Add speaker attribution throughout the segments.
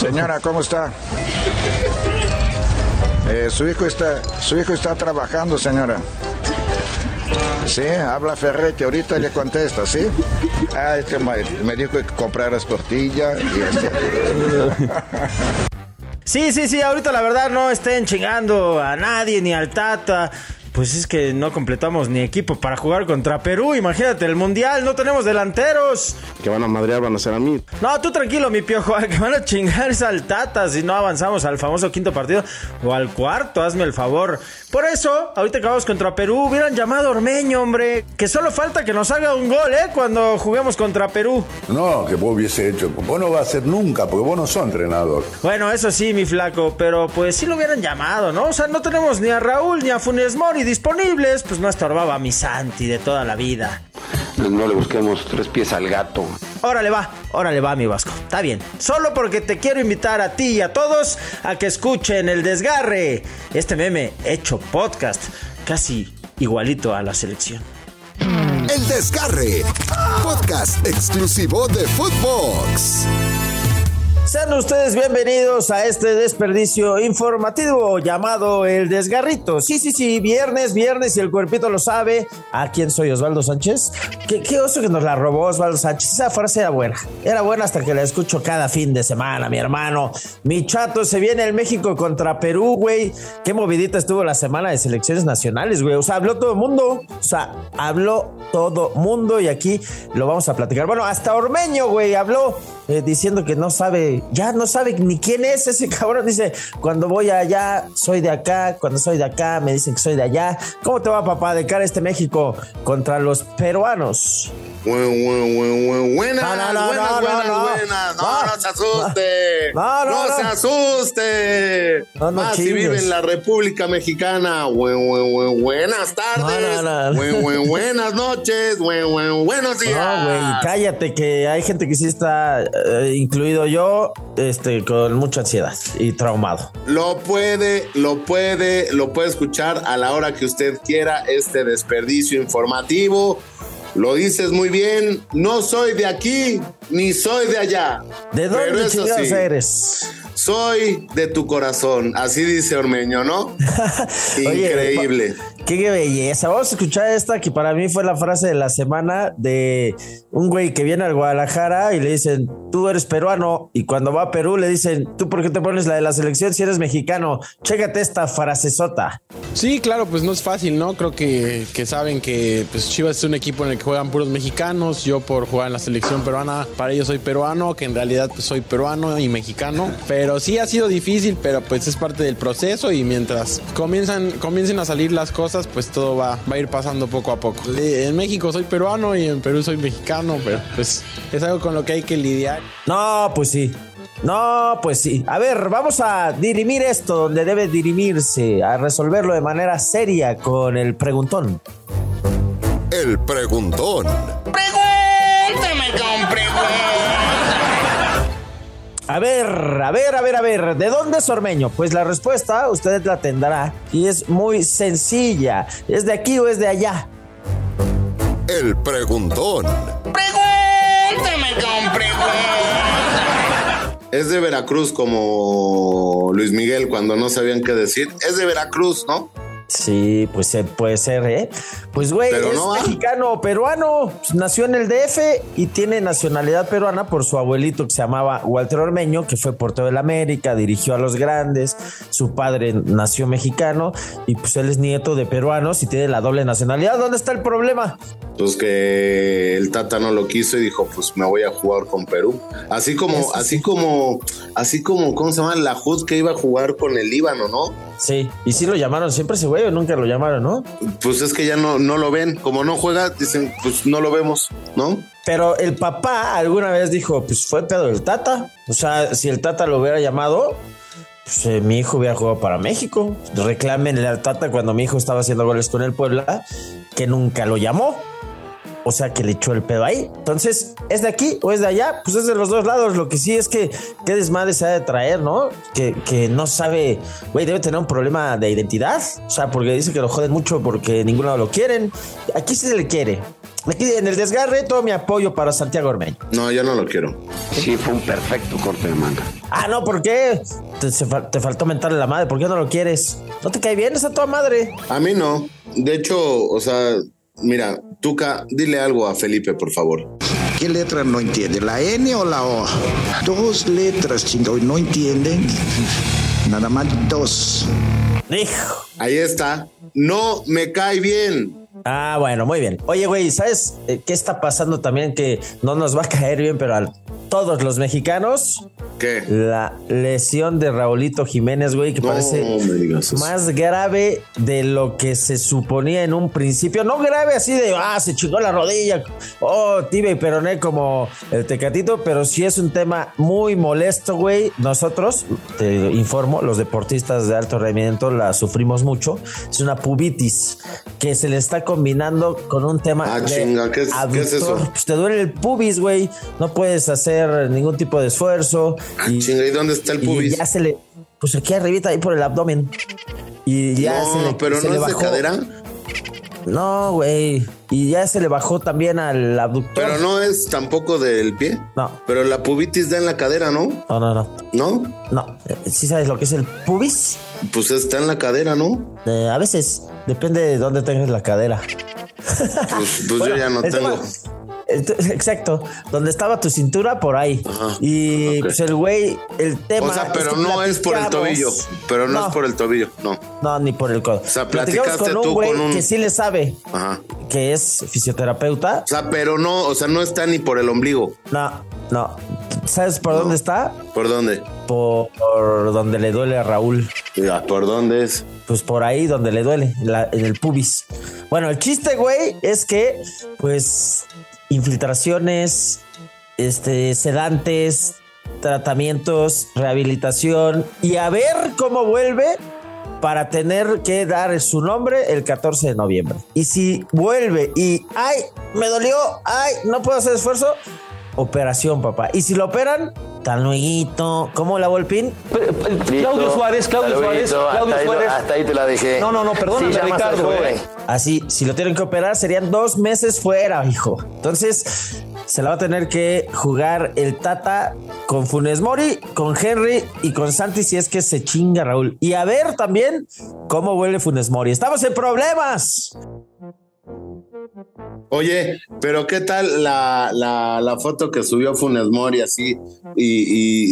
Speaker 1: Señora, ¿cómo está? Eh, su hijo está, su hijo está trabajando, señora. Sí, habla Ferretti, ahorita le contesta, ¿sí? Ah, es que me, dijo que compraras tortilla y este.
Speaker 2: Sí, sí, sí, ahorita la verdad no estén chingando a nadie ni al Tata. Pues es que no completamos ni equipo para jugar contra Perú. Imagínate, el mundial, no tenemos delanteros.
Speaker 3: Que van a madrear, van a ser a mí.
Speaker 2: No, tú tranquilo, mi piojo, que van a chingar es al Tata si no avanzamos al famoso quinto partido o al cuarto, hazme el favor. Por eso, ahorita que vamos contra Perú, hubieran llamado a Ormeño, hombre. Que solo falta que nos haga un gol, ¿eh? Cuando juguemos contra Perú.
Speaker 4: No, que vos hubiese hecho. Vos no vas a hacer nunca, porque vos no sos entrenador.
Speaker 2: Bueno, eso sí, mi flaco, pero pues sí lo hubieran llamado, ¿no? O sea, no tenemos ni a Raúl ni a Funes Mori disponibles, pues no estorbaba a mi Santi de toda la vida.
Speaker 3: No le busquemos tres pies al gato.
Speaker 2: Órale va, órale va mi Vasco. Está bien. Solo porque te quiero invitar a ti y a todos a que escuchen el desgarre. Este meme hecho podcast, casi igualito a la selección.
Speaker 5: El Desgarre, podcast exclusivo de Footbox.
Speaker 2: Sean ustedes bienvenidos a este desperdicio informativo llamado El Desgarrito. Sí, sí, sí, viernes, viernes y el cuerpito lo sabe. ¿A quién soy Osvaldo Sánchez? ¿Qué, oso que nos la robó Osvaldo Sánchez? Esa frase era buena. Era buena hasta que la escucho cada fin de semana, mi hermano. Mi chato, se viene el México contra Perú, güey. Qué movidita estuvo la semana de selecciones nacionales, güey. O sea, habló todo el mundo. O sea, habló todo mundo y aquí lo vamos a platicar. Bueno, hasta Ormeño, güey, habló eh, diciendo que no sabe, ya no sabe ni quién es ese cabrón. Dice, cuando voy allá, soy de acá, cuando soy de acá, me dicen que soy de allá. ¿Cómo te va, papá, de cara a este México contra los peruanos?
Speaker 6: Buenas,
Speaker 2: No, no, no,
Speaker 6: buenas,
Speaker 2: no,
Speaker 6: buenas,
Speaker 2: no,
Speaker 6: buenas. No,
Speaker 2: no.
Speaker 6: se asuste.
Speaker 2: No, no,
Speaker 6: se asuste.
Speaker 2: No, no
Speaker 6: ah, si vive en la República Mexicana. Buen, buen, buen, buenas tardes.
Speaker 2: No, no, no.
Speaker 6: Buen, buen, buenas noches. Buen, buen, buenos días.
Speaker 2: No, güey, cállate, que hay gente que sí está, eh, incluido yo, este, con mucha ansiedad y traumado.
Speaker 6: Lo puede, lo puede, lo puede escuchar a la hora que usted quiera este desperdicio informativo. Lo dices muy bien, no soy de aquí ni soy de allá.
Speaker 2: ¿De dónde
Speaker 6: sí,
Speaker 2: eres?
Speaker 6: Soy de tu corazón, así dice Ormeño, ¿no?
Speaker 2: Oye,
Speaker 6: Increíble.
Speaker 2: Qué belleza. Vamos a escuchar esta que para mí fue la frase de la semana de un güey que viene al Guadalajara y le dicen, tú eres peruano. Y cuando va a Perú le dicen, ¿tú por qué te pones la de la selección si eres mexicano? Chécate esta frasezota.
Speaker 7: Sí, claro, pues no es fácil, ¿no? Creo que, que saben que pues, Chivas es un equipo en el que juegan puros mexicanos. Yo por jugar en la selección peruana, para ellos soy peruano, que en realidad pues, soy peruano y mexicano. Pero sí ha sido difícil, pero pues es parte del proceso y mientras comienzan, comiencen a salir las cosas, pues todo va, va a ir pasando poco a poco. En México soy peruano y en Perú soy mexicano, pero pues es algo con lo que hay que lidiar.
Speaker 2: No, pues sí. No, pues sí. A ver, vamos a dirimir esto donde debe dirimirse, a resolverlo de manera seria con el preguntón.
Speaker 5: El preguntón.
Speaker 2: A ver, a ver, a ver, a ver, ¿de dónde es Ormeño? Pues la respuesta usted la tendrá y es muy sencilla. ¿Es de aquí o es de allá?
Speaker 5: El preguntón.
Speaker 6: Es de Veracruz como Luis Miguel cuando no sabían qué decir. Es de Veracruz, ¿no?
Speaker 2: Sí, pues puede ser, ¿eh? Pues, güey,
Speaker 6: Pero
Speaker 2: es
Speaker 6: no, ¿ah?
Speaker 2: mexicano peruano. Nació en el DF y tiene nacionalidad peruana por su abuelito que se llamaba Walter Ormeño, que fue portero del América, dirigió a los grandes. Su padre nació mexicano y pues él es nieto de peruanos y tiene la doble nacionalidad. ¿Dónde está el problema?
Speaker 6: Pues que el Tata no lo quiso y dijo, pues me voy a jugar con Perú. Así como,
Speaker 2: Eso sí.
Speaker 6: así como, así como, ¿cómo se llama? La Jud que iba a jugar con el Líbano, ¿no?
Speaker 2: Sí, y sí lo llamaron siempre ese güey o nunca lo llamaron, ¿no?
Speaker 6: Pues es que ya no, no lo ven. Como no juega, dicen, pues no lo vemos, ¿no?
Speaker 2: Pero el papá alguna vez dijo, pues fue pedo del Tata. O sea, si el Tata lo hubiera llamado, pues eh, mi hijo hubiera jugado para México. Reclámenle al Tata cuando mi hijo estaba haciendo goles con el Puebla, que nunca lo llamó. O sea, que le echó el pedo ahí. Entonces, ¿es de aquí o es de allá? Pues es de los dos lados. Lo que sí es que qué desmadre se ha de traer, ¿no? Que, que no sabe, güey, debe tener un problema de identidad. O sea, porque dice que lo joden mucho porque ninguno lo quieren. Aquí sí se le quiere. Aquí en el desgarre, todo mi apoyo para Santiago Ormeño.
Speaker 6: No, yo no lo quiero.
Speaker 3: Sí, fue un perfecto corte de manga.
Speaker 2: Ah, no, ¿por qué? Te, se te faltó mentarle la madre, ¿por qué no lo quieres? ¿No te cae bien esa toda madre?
Speaker 6: A mí no. De hecho, o sea, mira, Tuca, dile algo a Felipe, por favor.
Speaker 1: ¿Qué letra no entiende? ¿La N o la O? Dos letras, chingo, y no entienden. Nada más dos.
Speaker 2: Hijo.
Speaker 6: Ahí está. No me cae bien.
Speaker 2: Ah, bueno, muy bien. Oye, güey, ¿sabes eh, qué está pasando también que no nos va a caer bien, pero a todos los mexicanos?
Speaker 6: ¿Qué?
Speaker 2: La lesión de Raulito Jiménez, güey, que
Speaker 6: No
Speaker 2: parece más grave de lo que se suponía en un principio. No grave así de, ah, se chingó la rodilla, oh, tibia y peroné como el tecatito, pero sí es un tema muy molesto, güey. Nosotros, te informo, los deportistas de alto rendimiento la sufrimos mucho. Es una pubitis que se le está combinando con un tema
Speaker 6: Ah,
Speaker 2: de
Speaker 6: chinga, ¿qué es- qué es eso?
Speaker 2: Pues te duele el pubis, güey. No puedes hacer ningún tipo de esfuerzo.
Speaker 6: Ah, ¿y dónde está el
Speaker 2: y
Speaker 6: pubis?
Speaker 2: ya se le. Pues aquí arribita, ahí por el abdomen. Y ya
Speaker 6: no,
Speaker 2: se le.
Speaker 6: pero
Speaker 2: se
Speaker 6: no
Speaker 2: le
Speaker 6: es de
Speaker 2: bajó.
Speaker 6: cadera.
Speaker 2: No, güey. Y ya se le bajó también al abductor.
Speaker 6: Pero no es tampoco del pie.
Speaker 2: No.
Speaker 6: Pero la pubitis da en la cadera, ¿no?
Speaker 2: No, no, no.
Speaker 6: ¿No?
Speaker 2: No. ¿Sí sabes lo que es el pubis?
Speaker 6: Pues está en la cadera, ¿no?
Speaker 2: Eh, a veces depende de dónde tengas la cadera.
Speaker 6: Pues, pues
Speaker 2: Bueno,
Speaker 6: yo ya no tengo.
Speaker 2: tema- Exacto, donde estaba tu cintura, por ahí.
Speaker 6: Ajá,
Speaker 2: Y pues el güey, el tema.
Speaker 6: O sea, pero
Speaker 2: que
Speaker 6: no es por el tobillo. Pero no, es por el tobillo, no.
Speaker 2: No, ni por el codo.
Speaker 6: sea,
Speaker 2: Platicamos
Speaker 6: platicaste
Speaker 2: con
Speaker 6: tú
Speaker 2: un güey
Speaker 6: con un-
Speaker 2: que sí le sabe,
Speaker 6: Ajá.
Speaker 2: que es fisioterapeuta.
Speaker 6: O sea, pero no, o sea, no está ni por el ombligo.
Speaker 2: No, no. ¿Sabes por dónde está?
Speaker 6: ¿Por dónde?
Speaker 2: Por, por donde le duele a Raúl.
Speaker 6: Ya, ¿Por dónde es?
Speaker 2: Pues por ahí donde le duele, en, la- en el pubis. Bueno, el chiste, güey, es que, pues, infiltraciones, este, sedantes, tratamientos, rehabilitación y a ver cómo vuelve para tener que dar su nombre el 14 de noviembre. Y si vuelve y, ay, me dolió, ay, no puedo hacer esfuerzo, operación, papá. Y si lo operan, tan luego, ¿cómo la Volpín?
Speaker 8: Claudio Suárez, Claudio Suárez, Claudio
Speaker 3: hasta ahí
Speaker 8: Suárez.
Speaker 3: hasta ahí te la dejé.
Speaker 8: No, no, no, perdóname,
Speaker 3: Sí,
Speaker 8: Ricardo, eh.
Speaker 2: Así, si lo tienen que operar, serían dos meses fuera, hijo. Entonces, se la va a tener que jugar el Tata con Funes Mori, con Henry y con Santi si es que se chinga Raúl. Y a ver también cómo vuelve Funes Mori. Estamos en problemas.
Speaker 6: Oye, pero ¿qué tal la, la, la foto que subió Funes Mori así y,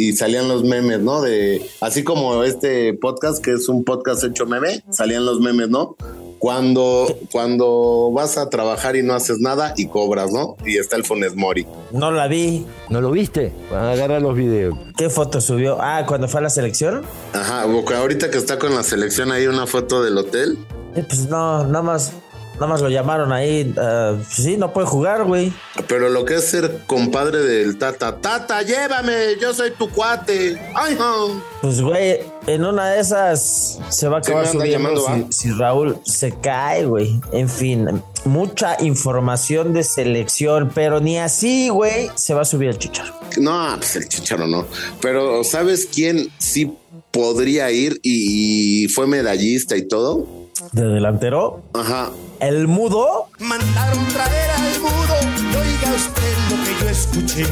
Speaker 6: y- y salían los memes, ¿no? De así como este podcast que es un podcast hecho meme, salían los memes, ¿no? Cuando, cuando vas a trabajar y no haces nada y cobras, ¿no? Y está el Funes Mori.
Speaker 2: No la vi.
Speaker 8: ¿No lo viste? Agarra los videos.
Speaker 2: ¿Qué foto subió? Ah, cuando fue a la selección.
Speaker 6: Ajá, porque ahorita que está con la selección ahí una foto del hotel.
Speaker 2: Eh, pues no, nada más, nada más lo llamaron ahí. ah, sí, no puede jugar, güey.
Speaker 6: Pero lo que es ser compadre del Tata, Tata, llévame, yo soy tu cuate. Ay, no.
Speaker 2: Pues, güey, en una de esas se va a acabar subiendo
Speaker 6: llamando,
Speaker 2: si, si Raúl se cae, güey. En fin, mucha información de selección, pero ni así, güey, se va a subir el chicharo.
Speaker 6: No, pues el chicharo no. Pero ¿sabes quién sí podría ir y, y fue medallista y todo?
Speaker 2: De delantero,
Speaker 6: Ajá.
Speaker 2: el mudo.
Speaker 9: Mandaron traer al mudo oiga usted lo que yo escuché.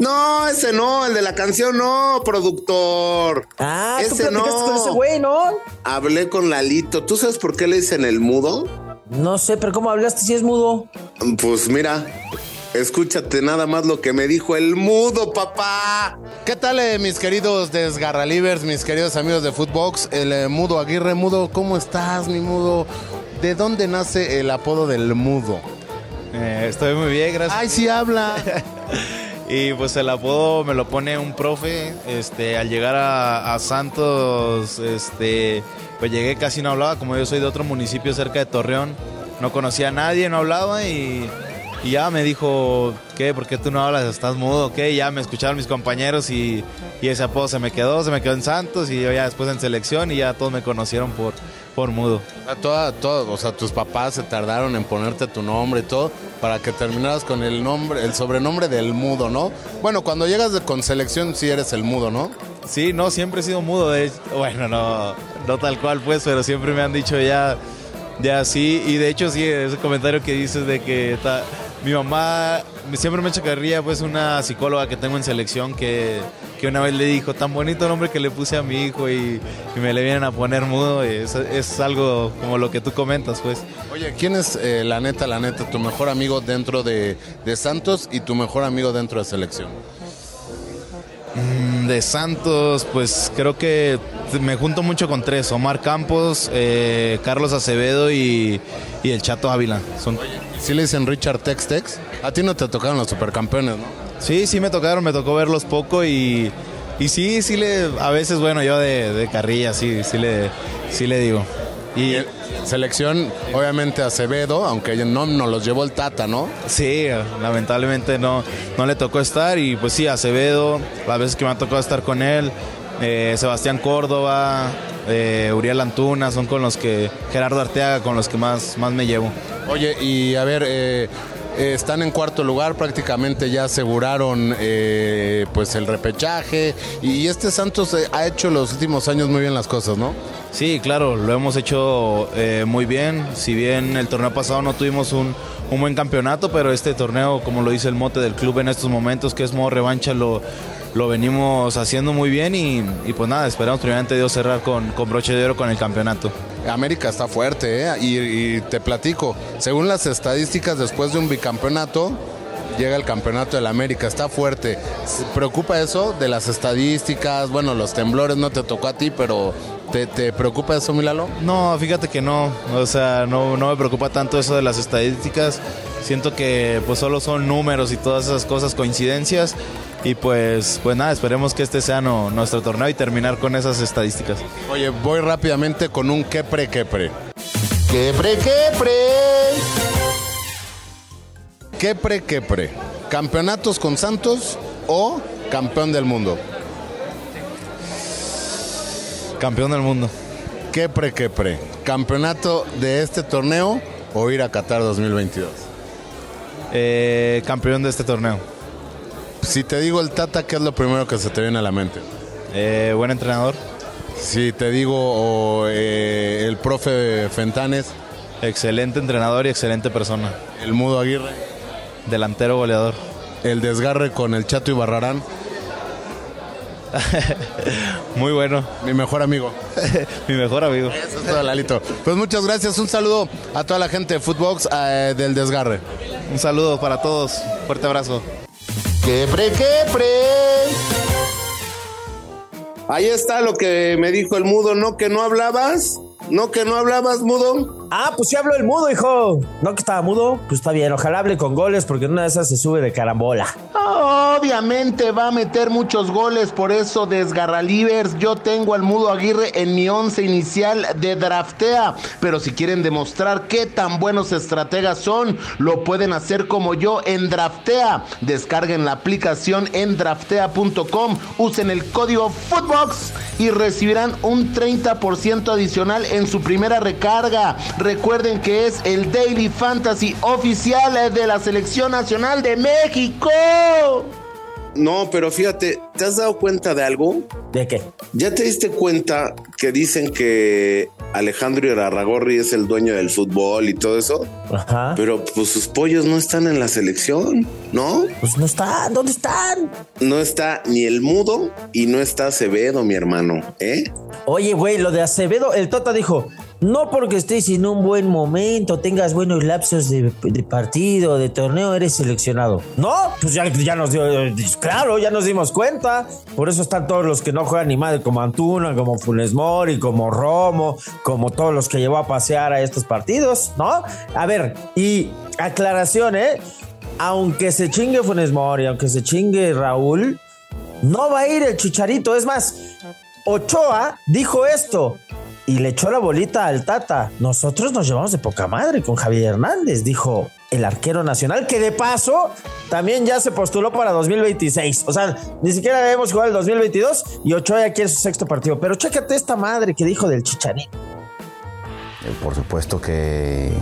Speaker 6: No, ese no, el de la canción no, productor.
Speaker 2: Ah, tú
Speaker 6: ese
Speaker 2: platicaste
Speaker 6: no.
Speaker 2: con ese güey, ¿no?
Speaker 6: Hablé con Lalito. ¿Tú sabes por qué le dicen el mudo?
Speaker 2: No sé, pero ¿cómo hablaste si es mudo?
Speaker 6: Pues mira, escúchate nada más lo que me dijo el mudo, papá.
Speaker 10: ¿Qué tal, eh, mis queridos desgarralivers, mis queridos amigos de Footbox? El eh, Mudo Aguirre, Mudo, ¿cómo estás, mi Mudo? ¿De dónde nace el apodo del Mudo?
Speaker 11: Eh, estoy muy bien, gracias.
Speaker 10: ¡Ay, sí habla!
Speaker 11: Y pues el apodo me lo pone un profe. Este, al llegar a, a Santos, este, pues llegué casi no hablaba, como yo soy de otro municipio cerca de Torreón. No conocía a nadie, no hablaba y, y ya me dijo, ¿qué? ¿Por qué tú no hablas? ¿Estás mudo? ¿Qué? Y ya me escucharon mis compañeros y, y ese apodo se me quedó, se me quedó en Santos y yo ya después en selección y ya todos me conocieron por, por mudo.
Speaker 10: O sea, toda, todo, o sea, tus papás se tardaron en ponerte tu nombre y todo para que terminaras con el nombre, el sobrenombre del mudo, ¿no? Bueno, cuando llegas de- con selección sí eres el mudo, ¿no?
Speaker 11: Sí, no, siempre he sido mudo. De hecho, bueno, no, no tal cual, pues, pero siempre me han dicho ya de así. Y de hecho, sí, ese comentario que dices de que está, mi mamá siempre me echa pues una psicóloga que tengo en selección que, que una vez le dijo, tan bonito nombre que le puse a mi hijo y, y me le vienen a poner mudo. Y es, es, algo como lo que tú comentas, pues.
Speaker 10: Oye, ¿quién es eh, la neta, la neta, tu mejor amigo dentro de, de Santos y tu mejor amigo dentro de selección?
Speaker 11: Mm, De Santos, pues creo que me junto mucho con tres: Omar Campos, eh, Carlos Acevedo y, y el Chato Ávila. Son...
Speaker 10: ¿Sí le dicen Richard Tex Tex? A ti no te tocaron los supercampeones, ¿no?
Speaker 11: Sí, sí me tocaron, me tocó verlos poco y, y sí, sí le, a veces, bueno, yo de, de carrilla, sí, sí le, sí le digo.
Speaker 10: Y selección, obviamente Acevedo, aunque no nos los llevó el Tata, ¿no?
Speaker 11: Sí, lamentablemente no, no le tocó estar y pues sí, Acevedo, las veces que me ha tocado estar con él, eh, Sebastián Córdoba, eh, Uriel Antuna, son con los que, Gerardo Arteaga, con los que más, más me llevo.
Speaker 10: Oye, y a ver, eh, eh, están en cuarto lugar, prácticamente ya aseguraron eh, pues el repechaje y, este Santos ha hecho los últimos años muy bien las cosas, ¿no?
Speaker 11: Sí, claro, lo hemos hecho muy bien. Si bien el torneo pasado no tuvimos un, un buen campeonato, pero este torneo, como lo dice el mote del club en estos momentos, que es modo revancha, lo, lo venimos haciendo muy bien y, y pues nada, esperamos primeramente Dios cerrar con, con broche de oro con el campeonato.
Speaker 10: América está fuerte, ¿eh? Y, te platico, según las estadísticas, después de un bicampeonato, llega el campeonato del América, está fuerte. ¿Se ¿Preocupa eso de las estadísticas? Bueno, los temblores no te tocó a ti, pero ¿te, te preocupa eso, Milalo?
Speaker 11: No, fíjate que no, o sea, no, no me preocupa tanto eso de las estadísticas. Siento que pues solo son números y todas esas cosas, coincidencias. Y pues, pues nada, esperemos que este sea no- nuestro torneo y terminar con esas estadísticas.
Speaker 10: Oye, voy rápidamente con un quepre quepre.
Speaker 6: ¡Quepre, quepre!
Speaker 10: Quepre quepre. ¿Campeonatos con Santos o campeón del mundo?
Speaker 11: Campeón del mundo.
Speaker 10: Quepre quepre. ¿Campeonato de este torneo o ir a Qatar 2022?
Speaker 11: Eh, campeón de este torneo.
Speaker 10: Si te digo el Tata, ¿qué es lo primero que se te viene a la mente?
Speaker 11: Eh, buen entrenador.
Speaker 10: Si te digo eh, el profe Fentanes,
Speaker 11: Excelente entrenador y excelente persona.
Speaker 10: el Mudo Aguirre,
Speaker 11: Delantero goleador.
Speaker 10: el desgarre con el Chato y Barrarán,
Speaker 11: Muy bueno.
Speaker 10: mi mejor amigo.
Speaker 11: Mi mejor amigo.
Speaker 10: Eso es todo, Lalito. Pues muchas gracias. Un saludo a toda la gente de Footbox eh, del desgarre.
Speaker 11: Un saludo para todos. Fuerte abrazo.
Speaker 6: ¡Quepre, quepre! Ahí está lo que me dijo el mudo, ¿no? Que no hablabas. ¿No que no hablabas, mudo?
Speaker 2: Ah, pues sí habló el mudo, hijo. No que estaba mudo, pues está bien. Ojalá hable con goles porque una de esas se sube de carambola.
Speaker 6: Obviamente va a meter muchos goles, por eso desgarralivers. Yo tengo al Mudo Aguirre en mi once inicial de draftea. Pero si quieren demostrar qué tan buenos estrategas son, lo pueden hacer como yo en draftea. Descarguen la aplicación en draftea.com, usen el código Footbox y recibirán un 30% adicional en su primera recarga. Recuerden que es el Daily Fantasy oficial de la Selección Nacional de México. No, pero fíjate, ¿te has dado cuenta de algo?
Speaker 2: ¿De qué?
Speaker 6: ¿Ya te diste cuenta que dicen que Alejandro Irarragorri es el dueño del fútbol y todo eso?
Speaker 2: Ajá.
Speaker 6: Pero pues sus pollos no están en la selección, ¿no?
Speaker 2: Pues no están. ¿Dónde están?
Speaker 6: No está ni el mudo y no está Acevedo, mi hermano, ¿eh?
Speaker 2: Oye, güey, lo de Acevedo, el Tota dijo, no porque estés en un buen momento, tengas buenos lapsos de, partido, de torneo, eres seleccionado. No, pues ya, ya nos dio, claro, ya nos dimos cuenta. Por eso están todos los que no juegan ni madre, como Antuna, como Funes Mori, como Romo, como todos los que llevó a pasear a estos partidos, ¿no? A ver, y aclaración, ¿eh? Aunque se chingue Funes Mori, aunque se chingue Raúl, no va a ir el chicharito. Es más, Ochoa dijo esto y le echó la bolita al Tata. Nosotros nos llevamos de poca madre con Javier Hernández, dijo el arquero nacional, que de paso también ya se postuló para 2026. O sea, ni siquiera hemos jugado el 2022 y Ochoa ya quiere su sexto partido. Pero chécate esta madre que dijo del chicharito.
Speaker 12: Eh, Por supuesto que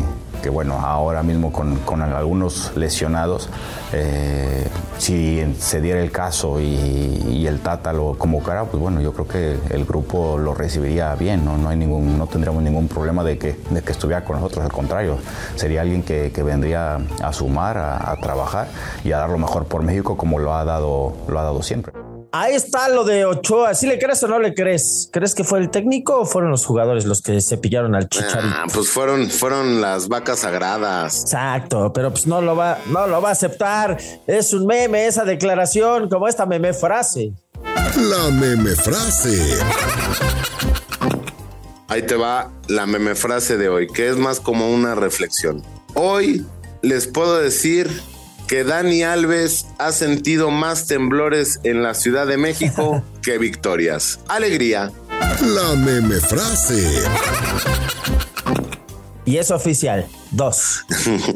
Speaker 12: que bueno, ahora mismo con, algunos lesionados, eh, si se diera el caso y, el Tata lo convocara, pues bueno, yo creo que el grupo lo recibiría bien, no, no, hay ningún, no tendríamos ningún problema de que, de que estuviera con nosotros, al contrario, sería alguien que, que vendría a sumar, a, a, trabajar y a dar lo mejor por México como lo ha dado, lo ha dado siempre.
Speaker 2: Ahí está lo de Ochoa. ¿Sí le crees o no le crees? ¿Crees que fue el técnico o fueron los jugadores los que se pillaron al chicharito?
Speaker 6: Ah, pues fueron, fueron las vacas sagradas.
Speaker 2: Exacto, pero pues no lo va, no lo va a aceptar. Es un meme esa declaración, como esta meme frase.
Speaker 5: La meme frase.
Speaker 6: Ahí te va la meme frase de hoy, que es más como una reflexión. Hoy les puedo decir que Dani Alves ha sentido más temblores en la Ciudad de México que victorias. Alegría.
Speaker 5: La meme frase.
Speaker 2: Y es oficial. Dos.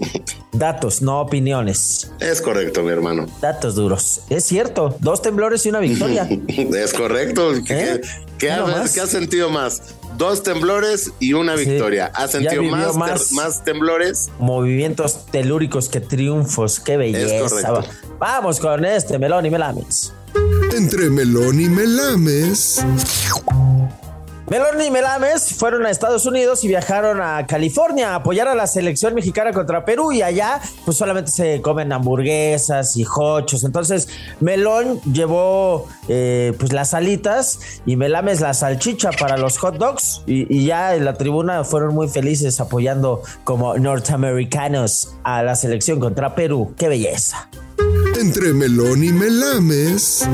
Speaker 2: Datos, no opiniones.
Speaker 6: Es correcto, mi hermano.
Speaker 2: Datos duros. Es cierto. Dos temblores y una victoria.
Speaker 6: es correcto. ¿Qué, ¿Eh? ¿qué, ha, ¿Qué, ha, sentido más? Dos temblores y una victoria. Sí. ¿Ha sentido más, más, más, temblores?
Speaker 2: Movimientos telúricos que triunfos. Qué belleza. Vamos con este Melón y Melames.
Speaker 5: Entre Melón y Melames.
Speaker 2: Melón y Melames fueron a Estados Unidos y viajaron a California a apoyar a la selección mexicana contra Perú y allá pues solamente se comen hamburguesas y hochos. Entonces Melón llevó eh, pues las alitas y Melames la salchicha para los hot dogs y, y, ya en la tribuna fueron muy felices apoyando como norteamericanos a la selección contra Perú. ¡Qué belleza!
Speaker 5: Entre Melón y Melames.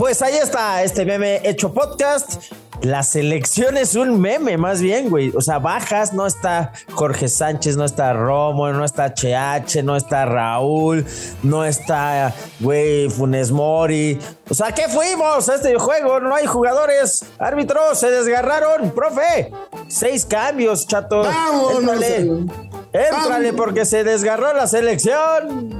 Speaker 2: Pues ahí está este meme hecho podcast. La selección es un meme, más bien, güey. O sea, bajas, no está Jorge Sánchez, no está Romo, no está HH, no está Raúl, no está, güey, Funes Mori. O sea, ¿qué fuimos a este juego? No hay jugadores. Árbitros, se desgarraron, profe. Seis cambios, chato.
Speaker 6: Vámonos,
Speaker 2: Éntrale, Éntrale porque se desgarró la selección.